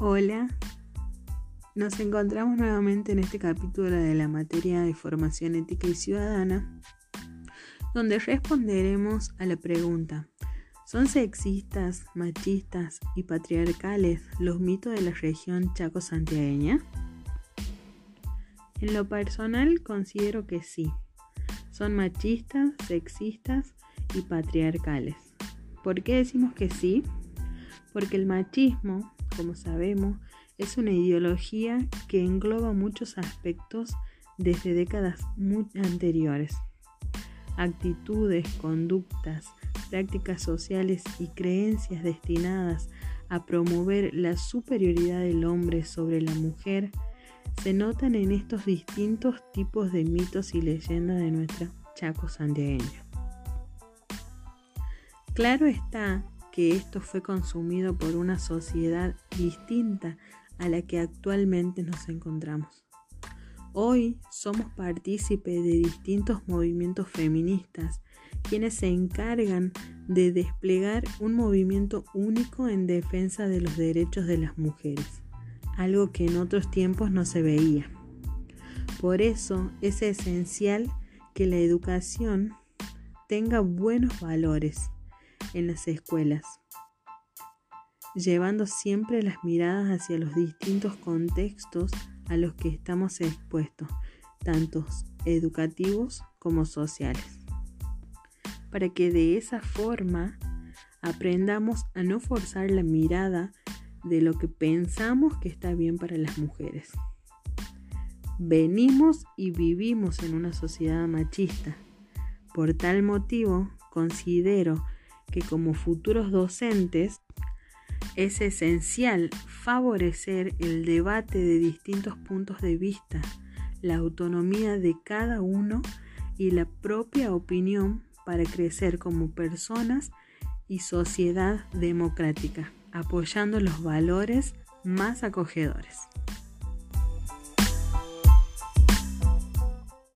Hola, nos encontramos nuevamente en este capítulo de la materia de formación ética y ciudadana, donde responderemos a la pregunta, ¿son sexistas, machistas y patriarcales los mitos de la región chaco-santiagueña? En lo personal considero que sí, son machistas, sexistas y patriarcales. ¿Por qué decimos que sí? Porque el machismo como sabemos, es una ideología que engloba muchos aspectos desde décadas muy anteriores. Actitudes, conductas, prácticas sociales y creencias destinadas a promover la superioridad del hombre sobre la mujer se notan en estos distintos tipos de mitos y leyendas de nuestra Chaco santiagueña. Claro está que esto fue consumido por una sociedad distinta a la que actualmente nos encontramos. Hoy somos partícipes de distintos movimientos feministas, quienes se encargan de desplegar un movimiento único en defensa de los derechos de las mujeres, algo que en otros tiempos no se veía. Por eso es esencial que la educación tenga buenos valores en las escuelas, llevando siempre las miradas hacia los distintos contextos a los que estamos expuestos, tanto educativos como sociales, para que de esa forma aprendamos a no forzar la mirada de lo que pensamos que está bien para las mujeres. Venimos y vivimos en una sociedad machista. Por tal motivo, considero que como futuros docentes es esencial favorecer el debate de distintos puntos de vista, la autonomía de cada uno y la propia opinión para crecer como personas y sociedad democrática, apoyando los valores más acogedores.